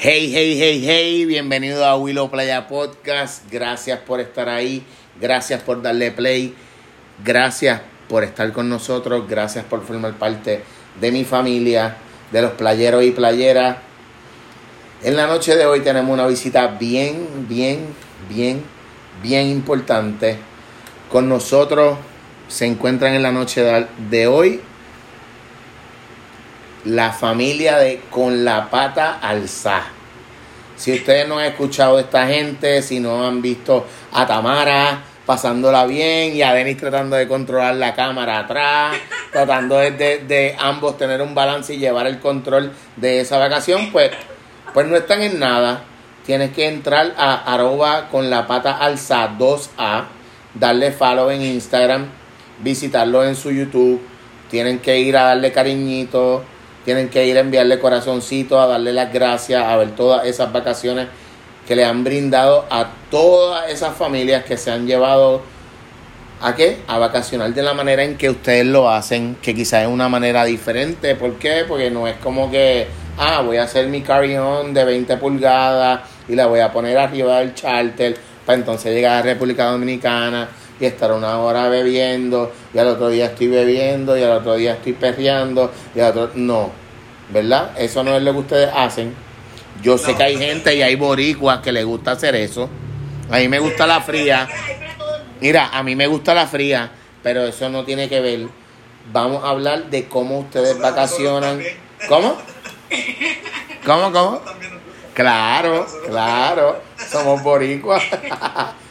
Hey, hey, hey, hey, bienvenido a Willow Playa Podcast. Gracias por estar ahí, gracias por darle play, gracias por estar con nosotros, gracias por formar parte de mi familia, de los playeros y playeras. En la noche de hoy tenemos una visita bien, bien, bien, bien importante. Con nosotros se encuentran en la noche de hoy la familia de Con la Pata Alzá. Si ustedes no han escuchado de esta gente, si no han visto a Tamara pasándola bien y a Denis tratando de controlar la cámara atrás, tratando de, de, ambos tener un balance y llevar el control de esa vacación, pues, pues no están en nada. Tienes que entrar a arroba con la pata alza 2A, darle follow en Instagram, visitarlo en su YouTube, tienen que ir a darle cariñito, tienen que ir a enviarle corazoncito, a darle las gracias, a ver todas esas vacaciones que le han brindado a todas esas familias que se han llevado a qué? A vacacionar de la manera en que ustedes lo hacen, que quizás es una manera diferente. ¿Por qué? Porque no es como que, ah, voy a hacer mi carry-on de 20 pulgadas y la voy a poner arriba del charter para entonces llegar a República Dominicana y estar una hora bebiendo y al otro día estoy bebiendo y al otro día estoy perreando y al otro no, ¿verdad? Eso no es lo que ustedes hacen. Yo sé que hay gente y hay boricuas que les gusta hacer eso. A mí me gusta la fría. Mira, a mí me gusta la fría, pero eso no tiene que ver. Vamos a hablar de cómo ustedes vacacionan. ¿Cómo? ¿Cómo, cómo? Claro, claro. Somos boricuas.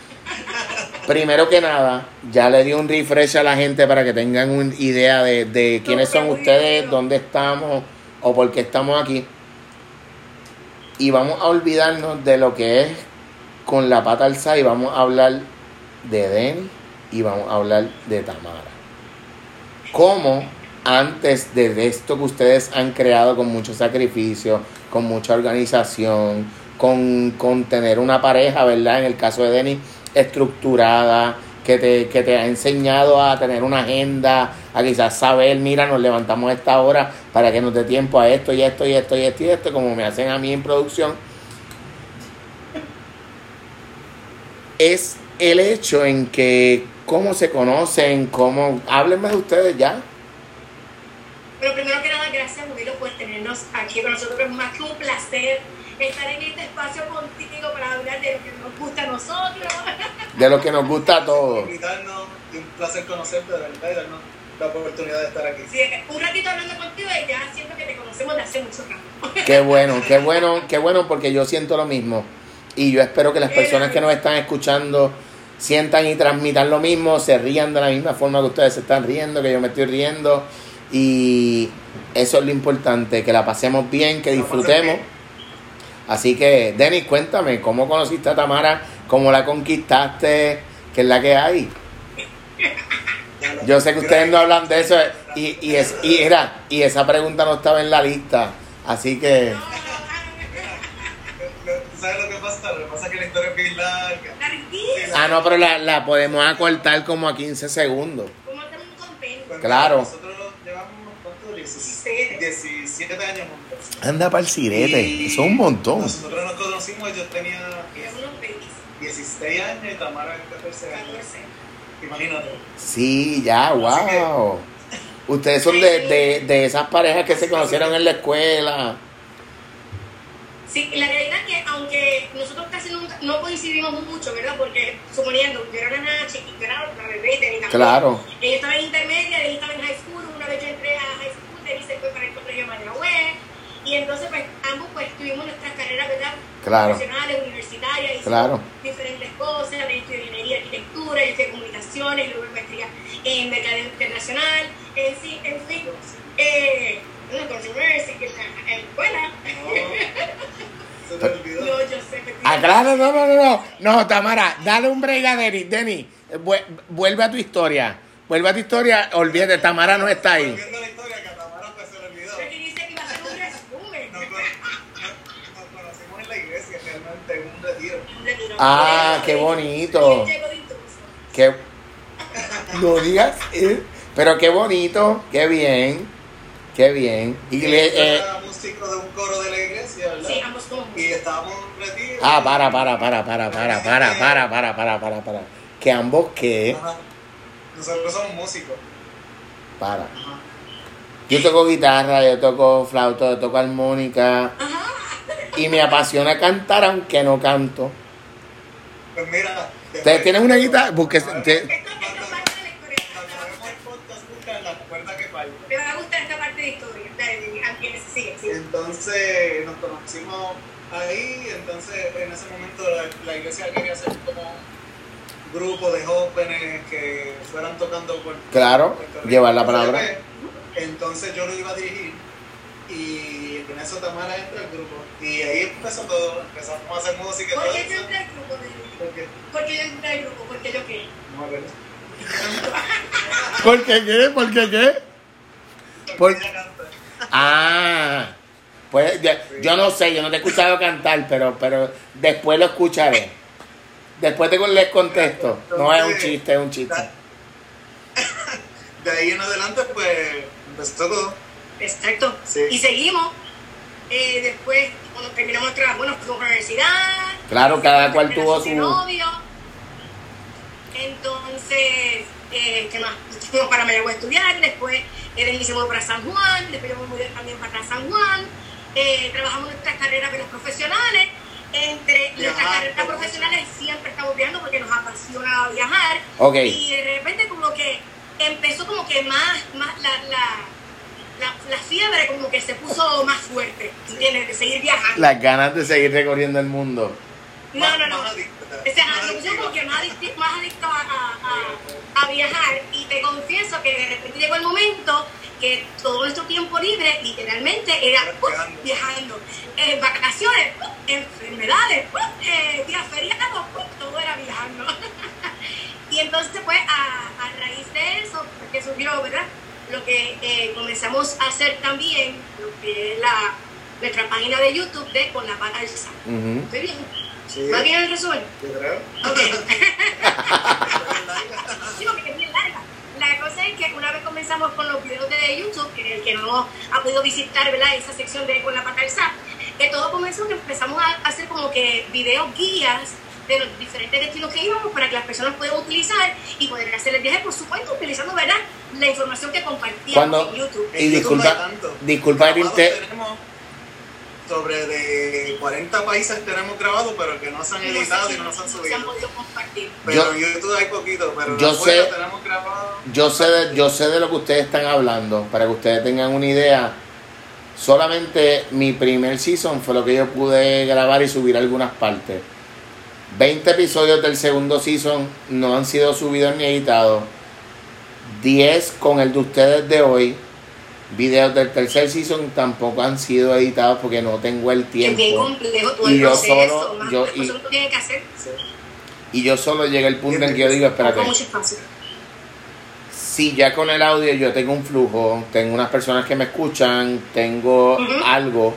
Primero que nada, ya le di un refresh a la gente para que tengan una idea de, quiénes son ustedes, dónde estamos o por qué estamos aquí. Y vamos a olvidarnos de lo que es con la pata alzada y vamos a hablar de Denny y vamos a hablar de Tamara. ¿Cómo antes de esto que ustedes han creado con mucho sacrificio, con mucha organización, con, con tener una pareja, ¿verdad? En el caso de Denny estructurada, que te, que te ha enseñado a tener una agenda, a quizás saber, mira, nos levantamos a esta hora para que nos dé tiempo a esto y esto y esto y esto y esto, como me hacen a mí en producción, es el hecho en que cómo se conocen, cómo... Háblenme de ustedes ya. Pero primero que nada, gracias, Julio, por tenernos aquí con nosotros. Más que un placer estar en este espacio contigo para hablar de lo que nos gusta a nosotros. De lo que nos gusta a todos. un placer conocerte, de verdad, y darnos la oportunidad de estar aquí. Sí, un ratito hablando contigo y ya siento que te conocemos de hace mucho tiempo. Qué bueno, qué bueno, qué bueno, porque yo siento lo mismo. Y yo espero que las personas que nos están escuchando sientan y transmitan lo mismo, se rían de la misma forma que ustedes se están riendo, que yo me estoy riendo. Y eso es lo importante, que la pasemos bien, que disfrutemos. Así que, Denis, cuéntame, ¿cómo conociste a Tamara? ¿Cómo la conquistaste? ¿Qué es la que hay? Yo sé que ustedes no hablan de eso y, y, es, y, era, y esa pregunta no estaba en la lista, así que... ¿Sabes lo que pasa? Lo que pasa es que la historia es bien larga. Ah, no, pero la, la podemos acortar como a 15 segundos. ¿Cómo estamos contentos? Claro. Nosotros llevamos, ¿cuánto? 17, 17 años Anda para el sirete, eso es un montón. Nosotros nos conocimos, yo tenía 16 años y Tamara 14 años. Imagínate. Sí, ya, wow. Ustedes son de, de, de esas parejas que se conocieron en la escuela. Sí, la realidad es que aunque nosotros casi nunca, no coincidimos mucho, ¿verdad? Porque suponiendo, yo era una chiquita, era una bebé, tenía Claro. Ella estaba en intermedia, ella estaba en high school, una vez yo entré a high school, Denis se fue para el colegio de Mayagüez, y entonces pues ambos pues tuvimos nuestras carreras, ¿verdad? Claro. Profesionales, universitarias, claro. diferentes cosas, de ingeniería, arquitectura, de comunicaciones, luego maestría en mercadeo internacional, en sí, en fin, eh, una controversia que está en la escuela. Se te olvidó. No, yo sé que Ah, claro, no, no, no, no. No, Tamara, dale un break a Denis. Denis, vu- vuelve a tu historia. Vuelve a tu historia. Olvídate, Tamara no está ahí. Volviendo a la historia, que a Tamara pues se le olvidó. Aquí dice que iba a hacer un resumen. Nos, con- nos- nos conocimos en la iglesia, realmente, en un retiro. Un retiro. Ah, qué bonito. Qué... No digas, eh, pero qué bonito, qué bien, qué bien. Y le- eh, ciclo de un coro de la iglesia. ¿verdad? Sí, ambos somos Y estábamos retiro. Ah, para, para, para, para, para, para, para, para, para, para, para. Que ambos qué? Ajá. Nosotros somos músicos. Para. Ajá. Yo toco guitarra, yo toco flauta, yo toco armónica. Y me apasiona cantar aunque no canto. Pues mira. ¿Ustedes tienen una guitarra? Porque te- esta parte de la historia. El. Me va a gustar esta parte de historia. Dale, sigue. Entonces nos conocimos ahí, entonces en ese momento la, la iglesia quería hacer como un grupo de jóvenes que fueran tocando por Claro, llevar la palabra. Entonces yo lo iba a dirigir y en eso Tamara entra al grupo y ahí empezó todo, empezamos a hacer música y ¿Por todo qué entré al grupo? de- ¿Por qué? ¿Por qué yo entré al grupo? ¿Por qué yo qué? No me acuerdo. ¿Por qué qué? ¿Por qué qué? Por- Porque ella canta. Ah, pues yo, yo no sé, yo no te he escuchado cantar, pero, pero después lo escucharé. Después te les contesto. No es un chiste, es un chiste. De ahí en adelante pues empezó todo. Exacto. Sí. Y seguimos. Eh, después, cuando terminamos nuestra, bueno, fuimos a la universidad. Claro, cada cual tuvo de su- novio. Entonces, eh, ¿qué más? Fuimos para Mayagüez a estudiar, después eh, Denis se mudó para San Juan, después yo me mudé también para San Juan. Eh, trabajamos nuestras carreras menos profesionales. Entre nuestras Viajar, carreras todo. profesionales siempre estamos viajando porque nos apasiona viajar. Ok. Y de repente como que empezó como que más, más la, la, la, la fiebre como que se puso más fuerte, ¿entiendes? De seguir viajando. Las ganas de seguir recorriendo el mundo. No, no, no. más adicta, O sea, más pusimos como que más adicto, más adicto a, a, a, viajar y te confieso que de repente llegó el momento que todo nuestro tiempo libre literalmente era uh, Viajando. Eh, vacaciones, uh, enfermedades, uh, eh, días feriados, uh, todo era viajando. y entonces pues a, a raíz de eso, que surgió, ¿verdad? Lo que eh, comenzamos a hacer también, lo que es la, nuestra página de YouTube de Con la Pata al Sal. Ujú. ¿Estoy bien? Sí, ¿Va bien el resumen? yo creo. Ok. Sí, porque es bien larga. La cosa es que una vez comenzamos con los videos de YouTube, que el que no ha podido visitar ¿verdad? esa sección de con la pata al SAP, que todo comenzó que empezamos a hacer como que videos guías de los diferentes destinos que íbamos para que las personas puedan utilizar y poder hacer el viaje, por supuesto, utilizando ¿verdad? la información que compartíamos Cuando- en YouTube. Y En YouTube no disculpa- disculpa tenemos sobre de 40 países tenemos grabados, pero que no se han editado y no se han se han subido. podido compartir. Pero Yo- en YouTube hay poquito, pero yo sé- tenemos grabado. Yo sé, de, yo sé de lo que ustedes están hablando, para que ustedes tengan una idea. Solamente mi primer season fue lo que yo pude grabar y subir algunas partes. 20 episodios del segundo season no han sido subidos ni editados. 10 con el de ustedes de hoy. Videos del tercer season tampoco han sido editados porque no tengo el Es bien tiempo. complejo todo Y el yo proceso, solo- más yo- cosas y- que uno tiene que hacer. Sí. Y yo solo llegué al punto en que yo digo, espérate. Si ya con el audio yo tengo un flujo, tengo unas personas que me escuchan, tengo algo,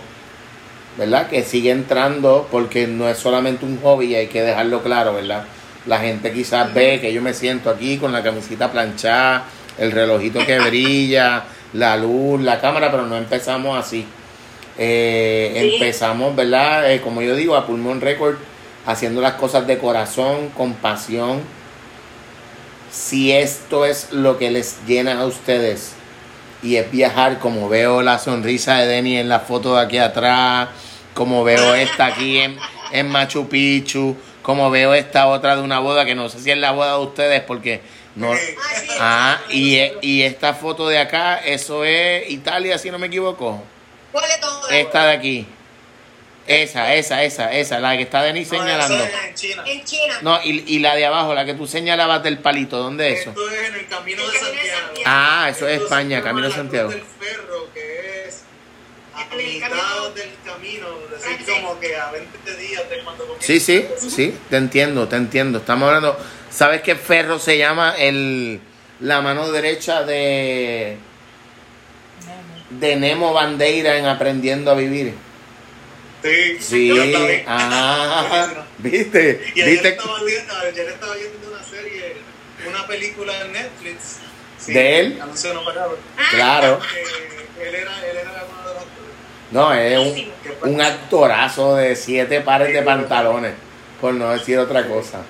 ¿verdad? Que sigue entrando porque no es solamente un hobby y hay que dejarlo claro, ¿verdad? La gente quizás ve que yo me siento aquí con la camisita planchada, el relojito que brilla, la luz, la cámara, pero no empezamos así. Eh, Sí. Empezamos, ¿verdad? Eh, como yo digo, a pulmón récord, haciendo las cosas de corazón, con pasión si esto es lo que les llena a ustedes y es viajar como veo la sonrisa de Denny en la foto de aquí atrás, como veo esta aquí en, en Machu Picchu, como veo esta otra de una boda que no sé si es la boda de ustedes porque no... Sí. Ah. Ah, y, e- y esta foto de acá, eso es Italia, si no me equivoco. ¿Cuál de todo? Esta de aquí. Esa, esa, esa, esa, la que está Denis No, señalando. es en China. En China. No, y, y la de abajo, la que tú señalabas del palito, ¿dónde es eso? Esto es en el Camino El de Santiago. Ah, eso es España, Camino de Santiago. del Ferro, que es a el mitad del camino, es Ah, decir, sí. como que a 20 días cuando comienza. Sí, sí, sí, te entiendo, te entiendo. Estamos hablando. ¿Sabes qué ferro se llama el la mano derecha de de Nemo Bandeira en Aprendiendo a Vivir? Sí, Sí, ah, ¿viste? Y ayer ¿Viste? estaba, viendo, ayer estaba viendo una serie, una película en Netflix. Sí, ¿De él? Anuncio no. Ah, Claro. Que él era, él era uno de los actores. No, es un, un actorazo de siete pares de pantalones, por no decir otra cosa.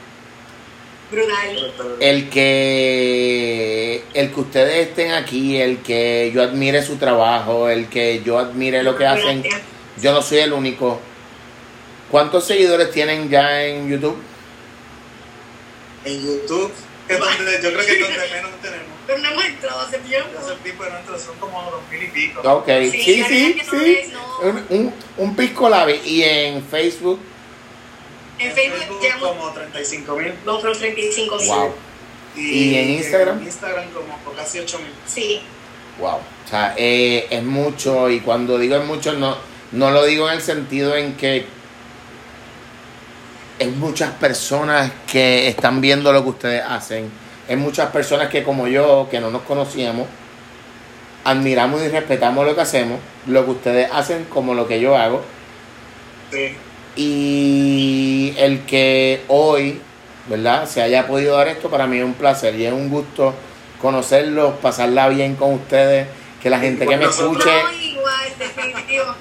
Brutal. El que el que ustedes estén aquí, el que yo admire su trabajo, el que yo admire lo que hacen, Gracias. yo no soy el único. ¿Cuántos seguidores tienen ya en YouTube? En YouTube, que es donde yo creo que es donde menos tenemos. Pero no hemos entrado hace tiempo. Tipo de nuestros son como dos mil y pico. Ok, sí, Sí, sí, no no. Un, un, un pisco labi. Y en Facebook, En Facebook llevamos como 35 mil. los 35 mil. wow, ¿Y en Instagram? En Instagram como casi 8 mil. Sí. wow. O sea, eh, es mucho. Y cuando digo es mucho, no, no lo digo en el sentido en que es muchas personas que están viendo lo que ustedes hacen. Es muchas personas que como yo, que no nos conocíamos, admiramos y respetamos lo que hacemos, lo que ustedes hacen como lo que yo hago. Sí. Y el que hoy, ¿verdad? Se haya podido dar esto, para mí es un placer y es un gusto conocerlos, pasarla bien con ustedes, que la gente que me escuche,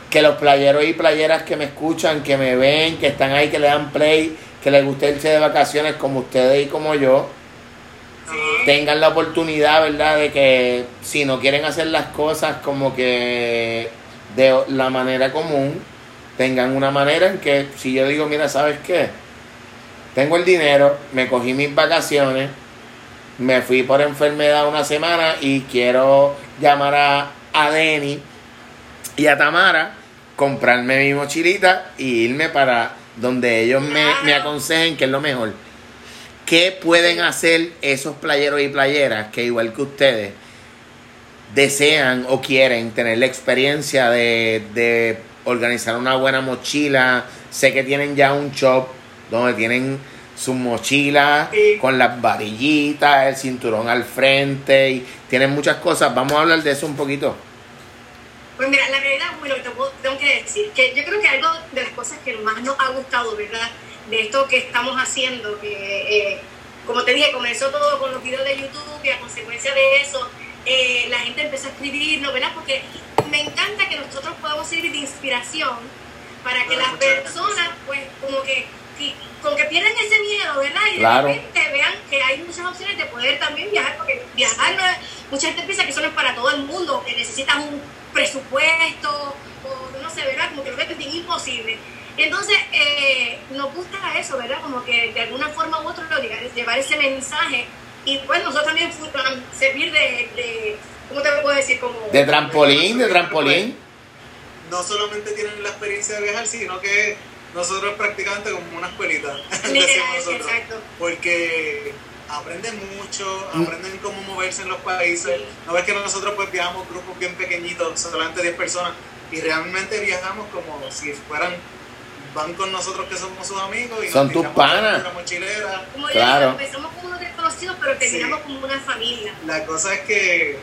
que los playeros y playeras que me escuchan, que me ven, que están ahí, que le dan play, que les guste irse de vacaciones como ustedes y como yo, Sí. tengan la oportunidad, ¿verdad? De que si no quieren hacer las cosas como que de la manera común, tengan una manera en que si yo digo, mira, ¿sabes qué? Tengo el dinero, me cogí mis vacaciones, me fui por enfermedad una semana y quiero llamar a, a Denny y a Tamara, comprarme mi mochilita y irme para donde ellos me, me aconsejen que es lo mejor. ¿Qué pueden hacer esos playeros y playeras que igual que ustedes desean o quieren tener la experiencia de, de organizar una buena mochila? Sé que tienen ya un shop donde tienen sus mochilas con las varillitas, el cinturón al frente y tienen muchas cosas. Vamos a hablar de eso un poquito. Pues mira, la realidad, bueno, tengo que decir que yo creo que algo de las cosas que más nos ha gustado, ¿verdad? De esto que estamos haciendo, que eh, como te dije, comenzó todo con los videos de YouTube y a consecuencia de eso, eh, la gente empezó a escribirnos, ¿verdad? Porque me encanta que nosotros podamos servir de inspiración para que las personas, pues, como que, que- con que pierdan ese miedo, ¿verdad? Y Claro. de repente vean que hay muchas opciones de poder también viajar, porque viajar no es, mucha gente piensa que eso no es para todo el mundo, que necesitas un presupuesto, o no sé, ¿verdad? Como que lo ven bien imposible. Entonces, eh, nos gusta eso, ¿verdad? Como que de alguna forma u otra llevar, llevar ese mensaje. Y pues nosotros también servir de, de, ¿cómo te puedo decir? Como, De trampolín, de trampolín. No solamente tienen la experiencia de viajar, sino que nosotros prácticamente como una escuelita. decimos Literal, nosotros. exacto. Porque aprenden mucho, Mm. aprenden cómo moverse en los países. No ves que nosotros pues viajamos grupos bien pequeñitos, solamente 10 personas, y realmente viajamos como si fueran, van con nosotros que somos sus amigos. Y Son tus panas. Una mochilera. Como yo Claro. digo, empezamos como unos desconocidos, pero terminamos como una familia. La cosa es que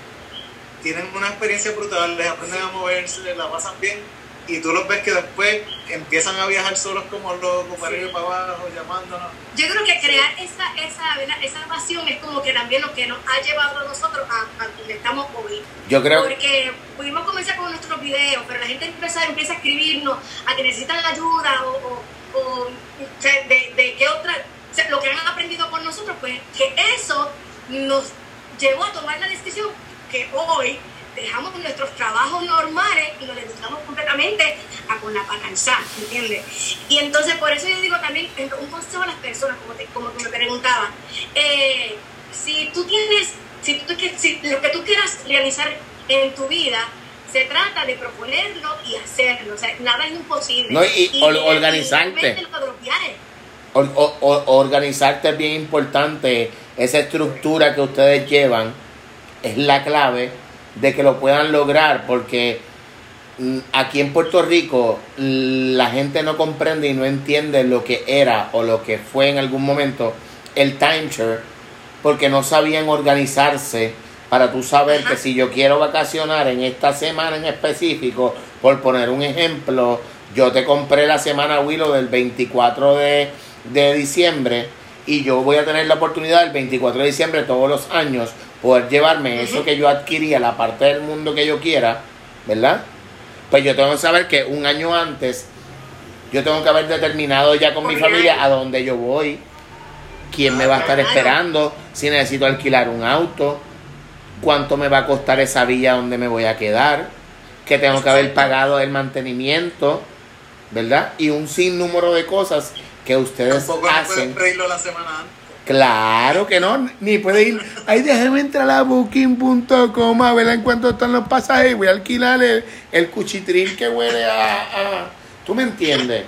tienen una experiencia brutal, les aprenden a moverse, la pasan bien, y tú los ves que después empiezan a viajar solos como locos, para ir para abajo, llamándonos. Yo creo que crear esa, esa, ¿verdad? esa pasión es como que también lo que nos ha llevado a nosotros a, a donde estamos hoy. Yo creo Porque pudimos comenzar con nuestros videos, pero la gente empieza, empieza a escribirnos a que necesitan ayuda o, o, o, o sea, de, de qué otra, o sea, lo que han aprendido con nosotros, pues que eso nos llevó a tomar la decisión que hoy dejamos nuestros trabajos normales y nos dedicamos completamente a con la patanza, ¿entiendes? Y entonces por eso yo digo también un consejo a las personas, como, te, como tú me preguntabas, eh, si tú tienes, si, tú, si lo que tú quieras realizar en tu vida, se trata de proponerlo y hacerlo, o sea, nada es imposible. No, y or- organizarte. o- o- organizarte es bien importante. Esa estructura que ustedes llevan es la clave de que lo puedan lograr porque mm, aquí en Puerto Rico mm, la gente no comprende y no entiende lo que era o lo que fue en algún momento el timeshare porque no sabían organizarse para tú saber Ajá. que si yo quiero vacacionar en esta semana en específico, por poner un ejemplo, yo te compré la semana Willow del 24 de, de diciembre y yo voy a tener la oportunidad el 24 de diciembre todos los años poder llevarme eso que yo adquiría, la parte del mundo que yo quiera, ¿verdad? Pues yo tengo que saber que un año antes, yo tengo que haber determinado ya con mi familia a dónde yo voy, quién me va a estar esperando, si necesito alquilar un auto, cuánto me va a costar esa villa donde me voy a quedar, que tengo que haber pagado el mantenimiento, ¿verdad? Y un sinnúmero de cosas que ustedes Tampoco no hacen. pedirlo la semana antes. Claro que no, ni puede ir. Ahí déjeme entrar a booking.com a ver en cuánto están los pasajes. Voy a alquilar el, el cuchitril que huele a, a- ¿Tú me entiendes?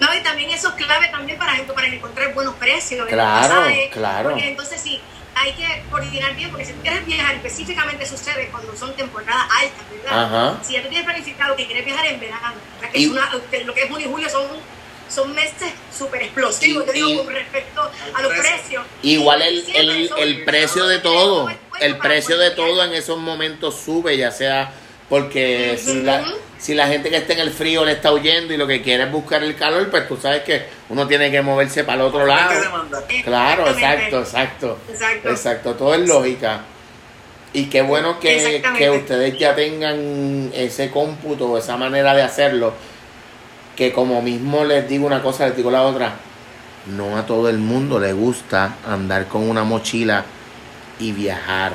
No, y también eso es clave también para, para encontrar buenos precios. Claro, pasajes, claro. Porque entonces sí, hay que coordinar bien, porque si tú quieres viajar, específicamente sucede cuando son temporadas altas, ¿verdad? Ajá. Si ya tú tienes planificado que quieres viajar en verano, que Y- es una- lo que es junio y julio son, son meses súper explosivos, Y- digo, y- con respecto a los precio. precios. Igual el, Siempre el, son- el precio de todo, el precio de todo en esos momentos sube, ya sea porque si, la, si la gente que está en el frío le está huyendo y lo que quiere es buscar el calor, pues tú sabes que uno tiene que moverse para el otro lado. Claro, exacto, exacto. Exacto. Exacto, todo es lógica. Y qué bueno que, que ustedes ya tengan ese cómputo, esa manera de hacerlo, que como mismo les digo una cosa, les digo la otra, no a todo el mundo le gusta andar con una mochila y viajar.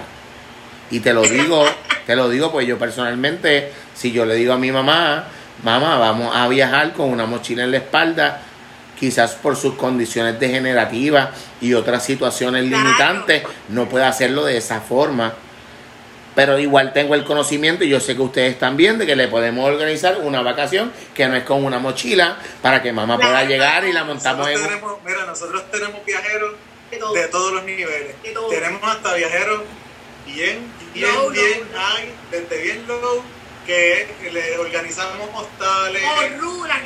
Y te lo digo, te lo digo, pues yo personalmente, si yo le digo a mi mamá, mamá, vamos a viajar con una mochila en la espalda, quizás por sus condiciones degenerativas y otras situaciones limitantes, no puede hacerlo de esa forma. Pero igual tengo el conocimiento y yo sé que ustedes también de que le podemos organizar una vacación que no es con una mochila para que mamá pueda llegar y la montamos Nosotros en... tenemos, mira, nosotros tenemos viajeros De todo. de todos los niveles. Todo. Tenemos hasta viajeros bien, bien, Low, bien low. high, desde bien low, que le organizamos hostales, Oh, rutas.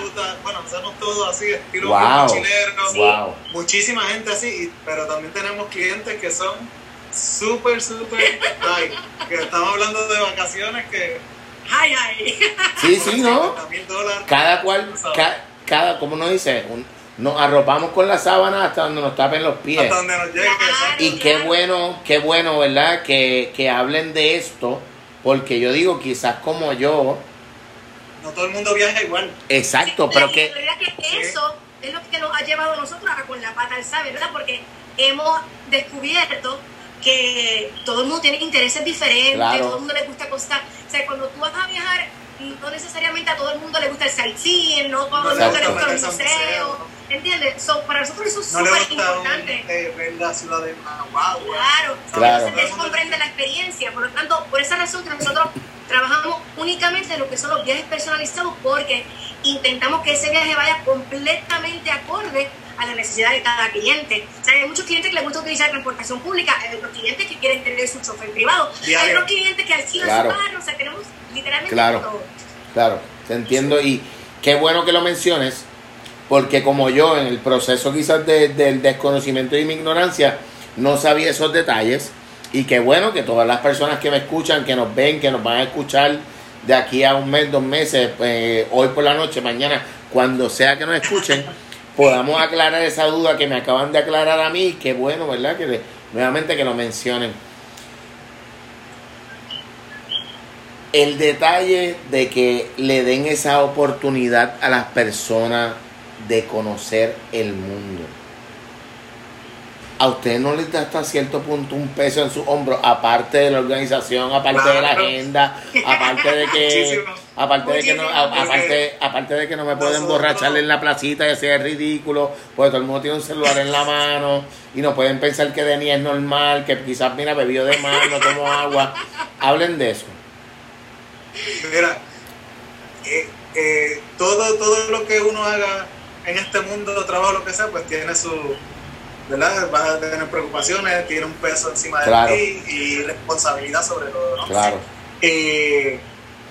rutas, bueno, hacemos todo así, estilo Wow. mochileros, Wow. muchísima gente así, pero también tenemos clientes que son súper, súper que estamos hablando de vacaciones que Ay, ay. Sí, sí, ¿no? dólares. Cada cual, ca- cada, como nos dice, un- nos arropamos con la sábana hasta donde nos tapen los pies. hasta donde nos llegue. Y qué bueno, qué bueno, ¿verdad? Que, que hablen de esto, porque yo digo, quizás como yo, No todo el mundo viaja igual. exacto, Sí, pero la que, eso es lo que nos ha llevado a nosotros a con la pata alzada, ¿verdad? Porque hemos descubierto que todo el mundo tiene intereses diferentes, Claro. todo el mundo le gusta cosas. O sea, cuando tú vas a viajar, no necesariamente a todo el mundo le gusta el sightseeing, no todo el mundo le gusta los museos. ¿entiendes? So, para nosotros eso es No súper importante. eh, ver la ciudad de Managua. Claro, Claro. Entonces, él comprende la experiencia. Por lo tanto, por esa razón que nosotros trabajamos únicamente en lo que son los viajes personalizados porque intentamos que ese viaje vaya completamente acorde a la necesidad de cada cliente. O sea, hay muchos clientes que les gusta utilizar transportación pública, hay otros clientes que quieren tener su chofer privado, hay Diario. otros clientes que alquilan Claro. su carro, o sea, tenemos literalmente Claro. todo. claro, te entiendo y qué bueno que lo menciones, porque como yo en el proceso quizás de- del desconocimiento y mi ignorancia, no sabía esos detalles, y qué bueno que todas las personas que me escuchan, que nos ven, que nos van a escuchar de aquí a un mes, dos meses, pues, hoy por la noche, mañana, cuando sea que nos escuchen, podamos aclarar esa duda que me acaban de aclarar a mí. Qué bueno, ¿verdad? Que le- nuevamente que lo mencionen. El detalle de que le den esa oportunidad a las personas de conocer el mundo. A usted no le da hasta cierto punto un peso en su hombro, aparte de la organización, aparte de la agenda, aparte de que. Aparte de que no, aparte, aparte de que no me pueden Nosotros- emborrachar en la placita y hacer ridículo, porque todo el mundo tiene un celular en la mano y no pueden pensar que Dani es normal, que quizás mira bebió de más, no tomó agua. Hablen de eso. Mira, eh, eh, todo, todo lo que uno haga en este mundo, trabajo, lo que sea, pues tiene su, ¿verdad? Vas a tener preocupaciones, tiene un peso encima de ti y responsabilidad sobre todo, ¿no? Claro. Eh,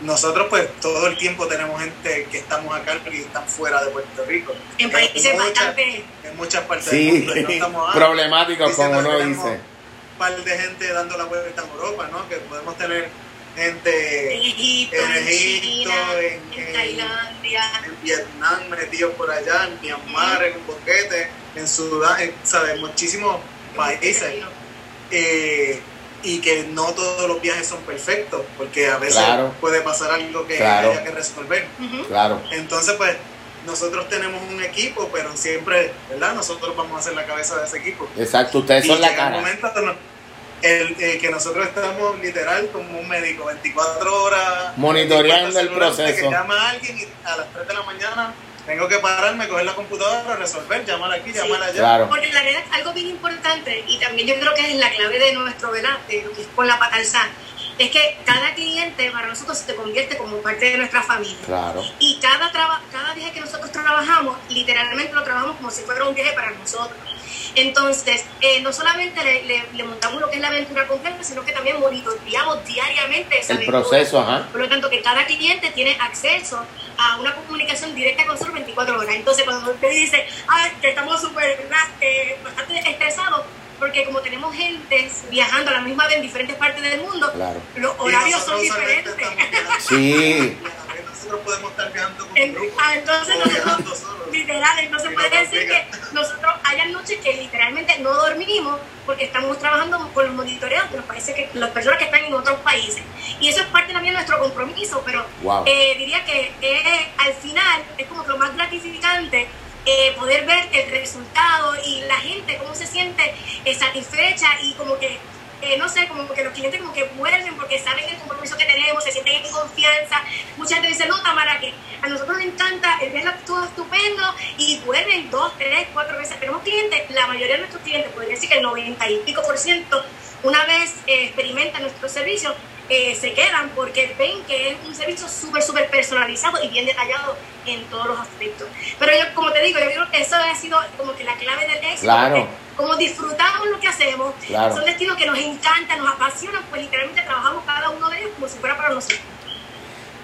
nosotros pues todo el tiempo tenemos gente que estamos acá y están fuera de Puerto Rico. En países muchas- bastante... En muchas partes Sí, del mundo. y no estamos, ah, problemáticos como que uno dice. Un par de gente dando la vuelta en Europa, ¿no? Que podemos tener En gente Egipto, en en, Egipto, China, en- en, en- Tailandia. en Vietnam metidos por allá, en Myanmar, en un boquete, en Sudán, en, ¿sabes? Muchísimos países. Eh, y que no todos los viajes son perfectos, porque a veces Claro. puede pasar algo que Claro. haya que resolver. Claro. Entonces, pues, nosotros tenemos un equipo, pero siempre, ¿verdad? Nosotros vamos a ser la cabeza de ese equipo. Exacto, ustedes Y son la cara. momento el, eh, que nosotros estamos literal como un médico, 24 horas Monitoreando el 24 celular, proceso. Que llama a alguien y a las 3 de la mañana tengo que pararme, coger la computadora, resolver, llamar aquí, llamar allá. Claro. Porque la realidad algo bien importante, y también yo creo que es la clave de nuestro, ¿verdad? De lo que es con la patalza, es que cada cliente para nosotros se convierte como parte de nuestra familia. Claro. Y cada, traba- cada viaje que nosotros trabajamos, literalmente lo trabajamos como si fuera un viaje para nosotros. Entonces, eh, no solamente le, le- le montamos lo que es la aventura completa, sino que también monitoreamos diariamente esa El aventura. proceso, ajá. Por lo tanto, que cada cliente tiene acceso a una comunicación directa con nosotros 24 horas. Entonces, cuando usted dice, ay, que estamos súper, ¿verdad? bastante estresados, porque como tenemos gente viajando a la misma vez en diferentes partes del mundo, Claro. los horarios son diferentes. Sí. Nosotros podemos estar viajando con un En- grupo. ah, entonces o nosotros- solos. Literal, entonces puede decir que nosotros hayan noches que literalmente no dormimos porque estamos trabajando con los monitoreos de los países que, las personas que están en otros países. Y eso es parte también de nuestro compromiso, pero Wow. eh, diría que eh, al final es como que lo más gratificante eh, poder ver el resultado y la gente cómo se siente eh, satisfecha y como que eh, no sé, como que los clientes como que vuelven porque saben el compromiso que tenemos, se sienten en confianza. Mucha gente dice, no, Tamara, que a nosotros nos encanta, el viaje estuvo estupendo y vuelven dos, tres, cuatro veces. Tenemos clientes, la mayoría de nuestros clientes, podría decir que el 90 y pico por ciento, una vez eh, experimentan nuestro servicio, eh, se quedan porque ven que es un servicio súper, súper personalizado y bien detallado en todos los aspectos. Pero yo, como te digo, yo creo que eso ha sido como que la clave del éxito. Claro. Como disfrutamos lo que hacemos, Claro. son destinos que nos encantan, nos apasionan, pues literalmente trabajamos cada uno de ellos como si fuera para nosotros.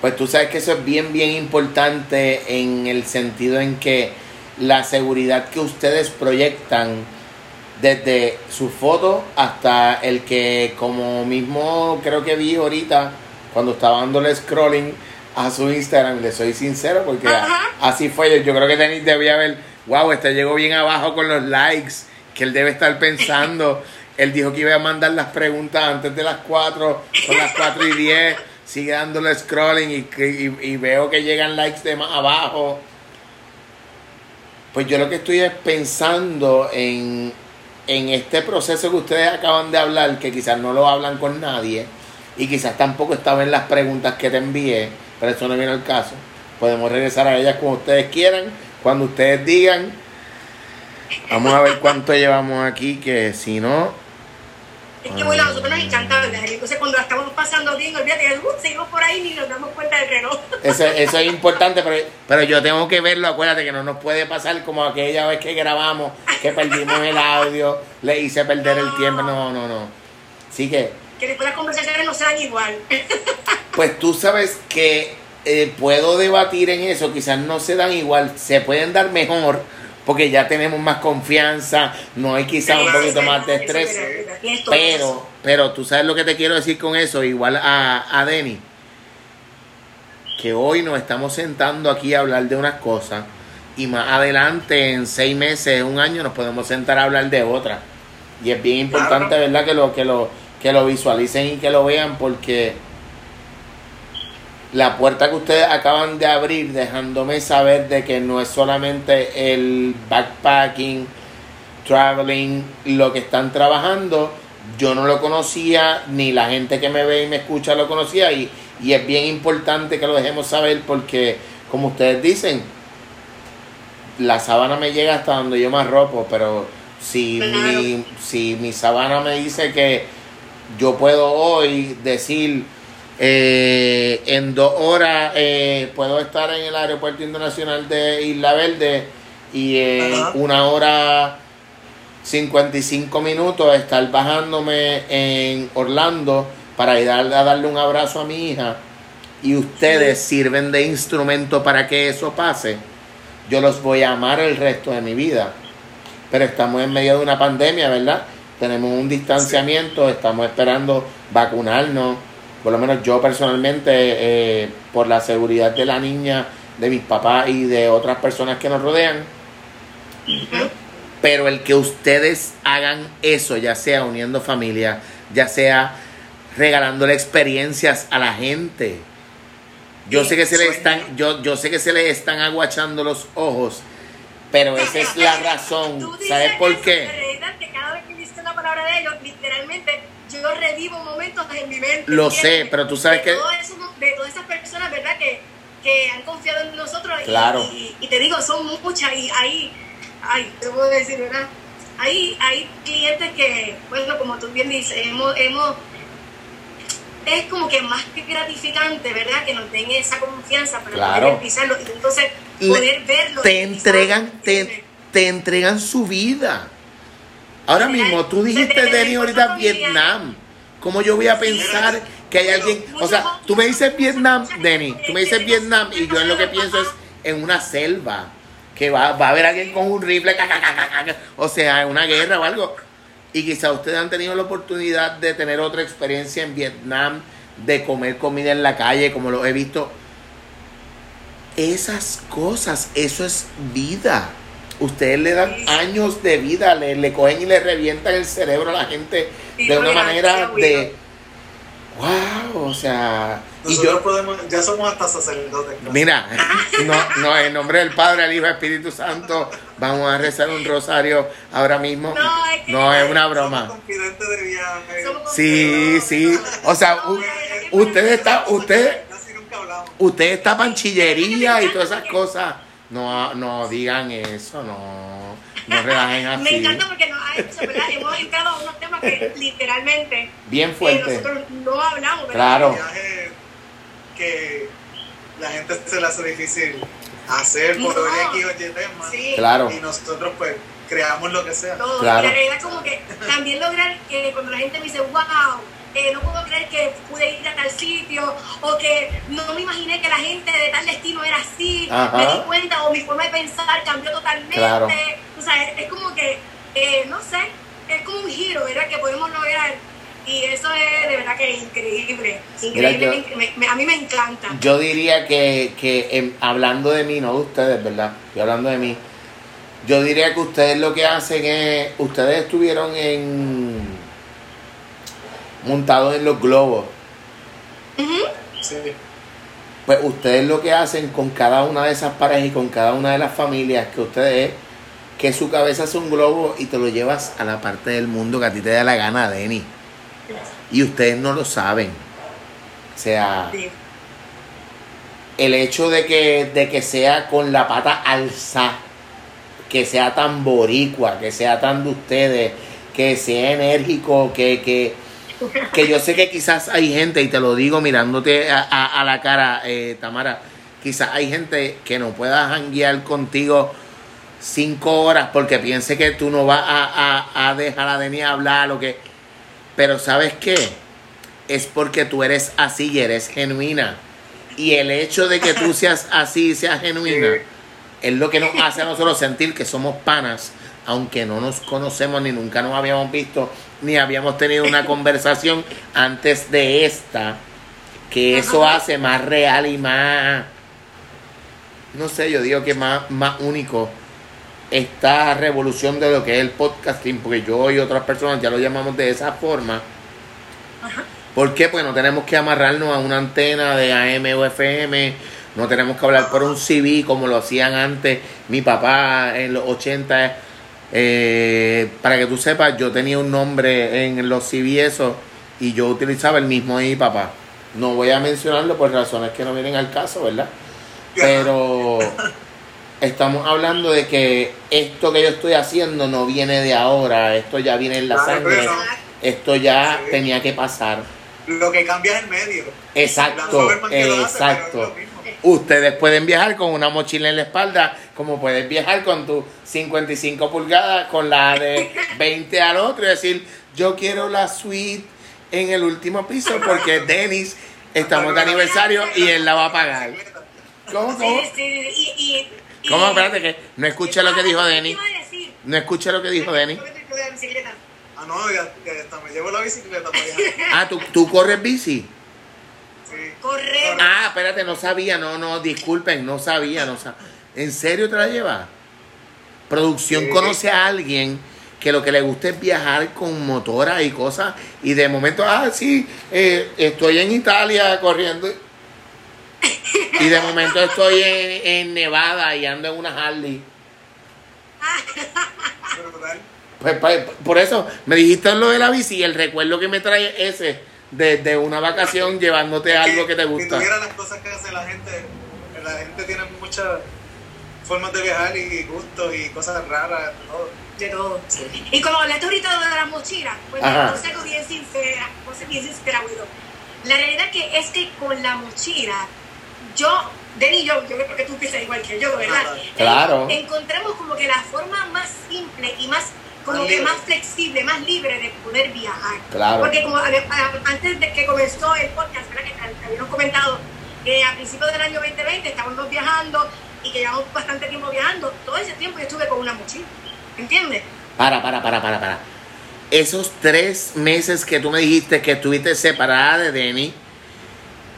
Pues tú sabes que eso es bien, bien importante en el sentido en que la seguridad que ustedes proyectan desde su foto hasta el que como mismo creo que vi ahorita cuando estaba dándole scrolling a su Instagram, le soy sincero porque Ajá. así fue, yo, yo creo que Denis debía ver, wow, este llegó bien abajo con los likes, que él debe estar pensando, él dijo que iba a mandar las preguntas antes de las 4, son las 4 y 10, sigue dándole scrolling y, y, y veo que llegan likes de más abajo. Pues yo lo que estoy es pensando en, en este proceso que ustedes acaban de hablar, que quizás no lo hablan con nadie, y quizás tampoco estaba en las preguntas que te envié, pero eso no viene al caso. Podemos regresar a ellas como ustedes quieran, cuando ustedes digan. Vamos a ver cuánto llevamos aquí, que si no, Es que bueno, a nosotros nos encanta ¿verdad? Entonces cuando la estamos pasando bien, olvídate uh, seguimos por ahí ni nos damos cuenta del reloj. Eso, eso es importante, pero, pero yo tengo que verlo. Acuérdate que no nos puede pasar como aquella vez que grabamos, que perdimos el audio, le hice perder el tiempo. No, no, no. Así que, Que después las conversaciones no sean igual. pues tú sabes que eh, puedo debatir en eso. Quizás no se dan igual, se pueden dar mejor, porque ya tenemos más confianza, no hay quizás un poquito más de estrés. Pero, pero tú sabes lo que te quiero decir con eso, igual a, a Denny, que hoy nos estamos sentando aquí a hablar de unas cosas y más adelante, en seis meses, un año, nos podemos sentar a hablar de otras. Y es bien importante, Claro. ¿verdad? Que lo, que lo, que lo visualicen y que lo vean porque la puerta que ustedes acaban de abrir dejándome saber de que no es solamente el backpacking, traveling, lo que están trabajando, yo no lo conocía, ni la gente que me ve y me escucha lo conocía, y, y es bien importante que lo dejemos saber porque, como ustedes dicen, la sábana me llega hasta donde yo me arropo, pero si, Claro. mi, si mi sábana me dice que yo puedo hoy decir eh, en dos horas eh, puedo estar en el aeropuerto internacional de Isla Verde y en Ajá. una hora 55 minutos estar bajándome en Orlando para ir a, a darle un abrazo a mi hija y ustedes sirven de instrumento para que eso pase, yo los voy a amar el resto de mi vida. Pero estamos en medio de una pandemia, ¿verdad? Tenemos un distanciamiento, estamos esperando vacunarnos. Por lo menos yo personalmente, eh, por la seguridad de la niña, de mis papás y de otras personas que nos rodean. Pero el que ustedes hagan eso, ya sea uniendo familia, ya sea regalándole experiencias a la gente. Yo Sí, sé que se le están, yo, yo sé que se le están aguachando los ojos, pero esa es la razón. Tú dices ¿Sabes por qué? cada vez que dices una palabra de ellos, literalmente yo revivo momentos en mi mente. Lo ¿entiendes? sé, pero tú sabes de que- todo eso- de todas esas personas, ¿verdad? Que, que han confiado en nosotros. Claro. Y, y te digo, son muchas y ahí, ay, te puedo decir, ¿verdad? Hay, hay clientes que, bueno, como tú bien dices, hemos, hemos es como que más que gratificante, ¿verdad? Que nos den esa confianza para Claro. poder pisarlo y entonces Le- poder verlo. te entregan, pisarlo, te, te entregan su vida. Ahora mismo, tú dijiste, te- te Denny, ahorita. Vietnam. ¿Cómo yo voy a pensar que hay alguien? O sea, tú me dices Vietnam, Denny, tú me dices Vietnam y yo en lo que pienso es en una selva. Que va, va a haber alguien con un rifle, o sea, en una guerra o algo. Y quizá ustedes han tenido la oportunidad de tener otra experiencia en Vietnam, de comer comida en la calle, como lo he visto. Esas cosas, eso es vida. Ustedes le dan Sí. años de vida, le, le cogen y le revientan el cerebro a la gente Sí, de una manera de... ¡Wow! O sea... Y yo... podemos, ya somos hasta sacerdotes. Mira, no, no, en nombre del Padre, del Hijo y del Espíritu Santo, vamos a rezar un rosario ahora mismo. No, es que- No, es una Somos broma. confidentes de viaje. Somos Sí, sí. O sea, u- usted está, usted, usted está panchillería y todas esas cosas. No, no digan eso, no, no relajen Me así. encanta porque nos ha hecho, ¿verdad? Hemos entrado a unos temas que literalmente Bien fuerte. nosotros no hablamos, ¿verdad? Claro. viaje que la gente se le hace difícil hacer por No. X o Y temas. Sí, Claro. Y nosotros pues creamos lo que sea. todo. Claro. Y la realidad como que también lograr que cuando la gente me dice, wow, eh, no puedo creer que pude ir a tal sitio, o que no me imaginé que la gente de tal destino era así, Ajá. me di cuenta, o mi forma de pensar cambió totalmente. Claro. O sea, es, es como que, eh, no sé, es como un giro, ¿verdad? Que podemos lograr. Y eso es de verdad que increíble. Mira, Increíble. yo- me- me- a mí me encanta. Yo diría que, que hablando de mí, no de ustedes, ¿verdad? Estoy hablando de mí. Yo diría que ustedes lo que hacen es, ustedes estuvieron en montados en los globos. Ujú. Sí. Pues ustedes lo que hacen con cada una de esas parejas y con cada una de las familias que ustedes es que su cabeza es un globo y te lo llevas a la parte del mundo que a ti te da la gana, Denny. Y ustedes no lo saben. O sea, Sí. el hecho de que, de que sea con la pata alza, que sea tan boricua, que sea tan de ustedes, que sea enérgico, que, que, que yo sé que quizás hay gente, y te lo digo mirándote a, a- a la cara, eh, Tamara, quizás hay gente que no pueda janguear contigo cinco horas porque piense que tú no vas a, a, a dejar a Denis hablar o que... Pero ¿sabes qué? Es porque tú eres así y eres genuina. Y el hecho de que tú seas así y seas genuina es lo que nos hace a nosotros sentir que somos panas, aunque no nos conocemos ni nunca nos habíamos visto, ni habíamos tenido una conversación antes de esta, que eso Ajá. hace más real y más, no sé, yo digo que más, más único esta revolución de lo que es el podcasting, porque yo y otras personas ya lo llamamos de esa forma. ¿Por qué? Pues no tenemos que amarrarnos a una antena de AM o FM, no tenemos que hablar por un CV como lo hacían antes mi papá en los 80. Eh, para que tú sepas, yo tenía un nombre en los eso y yo utilizaba el mismo de mi papá. No voy a mencionarlo por razones que no vienen al caso, ¿verdad? Pero estamos hablando de que esto que yo estoy haciendo no viene de ahora, esto ya viene en la Claro, sangre, esto ya Sí. tenía que pasar. Lo que cambia es el medio. Exacto, exacto. Ustedes pueden viajar con una mochila en la espalda, como puedes viajar con tu 55 pulgadas, con la de 20 al otro y decir, yo quiero la suite en el último piso porque Dennis estamos de aniversario y él la va a pagar. ¿Cómo, cómo? ¿Cómo? Espérate que no escuché lo que dijo Ah, Denny. ¿qué iba a decir? No escuché lo que dijo Denny. Lo de la bicicleta. Ah, no, ya, ya hasta me llevo la bicicleta para viajar. Ah, ¿tú, tú corres bici. Sí. Correr. Ah, espérate, no sabía, no, no, disculpen, no sabía, no sabía. ¿En serio te la llevas? Producción Sí. conoce a alguien que lo que le gusta es viajar con motoras y cosas y de momento, ah, sí, eh, estoy en Italia corriendo y de momento estoy en, en Nevada y ando en una Harley. Pues, pa- por eso me dijiste lo de la bici y el recuerdo que me trae ese de, de una vacación llevándote algo que te Si gusta. tuviera las cosas que hace la gente, la gente tiene muchas formas de viajar y gustos y cosas raras, todo. De todo. Y como hablaste ahorita de las mochilas, pues Ajá. no sé algo bien sincera, no sé bien sincera, Guido. La realidad que es que con la mochila, yo, Denny y yo, yo creo que tú piensas igual que yo, ¿verdad? Claro. En- encontramos como que la forma más simple y más como que más flexible, más libre de poder viajar. Claro. Porque como antes de que comenzó el podcast, ¿verdad? que te habíamos comentado que a principios del año 2020 estábamos viajando y que llevamos bastante tiempo viajando, todo ese tiempo yo estuve con una mochila, ¿entiendes? Para, para, para, para, para. Esos tres meses que tú me dijiste que estuviste separada de Denny,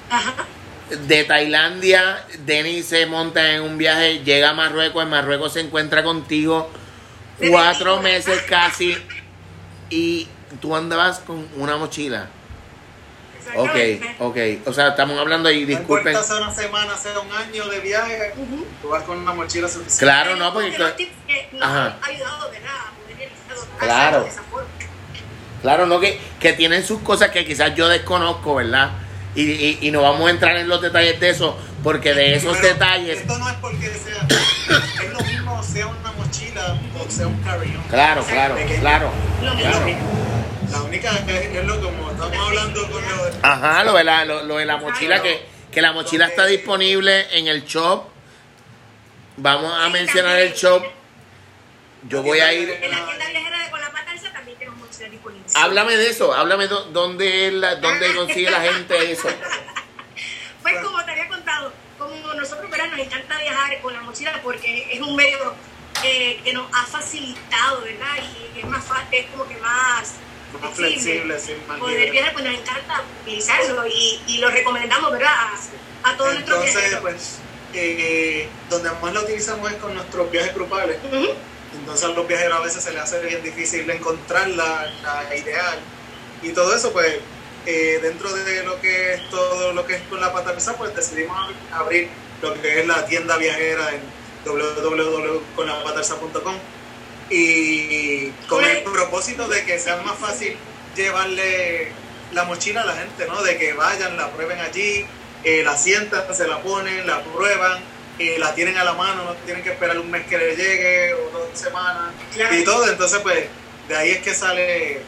Ajá. de Tailandia, Denny se monta en un viaje, llega a Marruecos, en Marruecos se encuentra contigo cuatro meses casi y tú andabas con una mochila. Ok, ok. O sea, estamos hablando y No disculpen. importa sea una semana, sea un año de viaje, Ujú. tú vas con una mochila suficiente. Claro, no, porque... Porque los tips que nos Ajá. han ayudado, ¿verdad? A poder realizar- Claro. de esa forma. Claro, no que, que tienen sus cosas que quizás yo desconozco, ¿verdad? Y, y, y no vamos a entrar en los detalles de eso, porque de esos Pero detalles, Esto no es porque sea. Una mochila o sea un carry-on. claro, claro, claro, Lo mismo. claro. La única es, es lo como estamos hablando con lo de. Ajá, lo de la, lo, lo de la mochila, que, que la mochila está disponible en el shop. Vamos a mencionar el shop. Yo voy a ir. En la tienda viajera de también tenemos. Háblame de eso, háblame do- dónde, la- dónde consigue la gente eso. Pues como te había contado, como nosotros ¿verdad? nos encanta viajar con la mochila porque es un medio eh, que nos ha facilitado, ¿verdad? Y es más fácil, es como que más, Más flexible, Poder viajar, pues nos encanta utilizarlo y, y lo recomendamos, ¿verdad? A, a todos nuestros Entonces, viajeros. pues, eh, donde más la utilizamos es con nuestros viajes grupales. Entonces a los viajeros a veces se les hace bien difícil encontrar la, la ideal. Y todo eso, pues, eh, dentro de lo que es todo lo que es con la pata pesada, pues decidimos ab- abrir lo que es la tienda viajera en www.conlapatarsa.com y con el propósito de que sea más fácil llevarle la mochila a la gente, ¿no? De que vayan, la prueben allí, eh, la sientan, se la ponen, la prueban, eh, la tienen a la mano, no tienen que esperar un mes que le llegue o dos semanas Claro. y todo. Entonces, pues, de ahí es que sale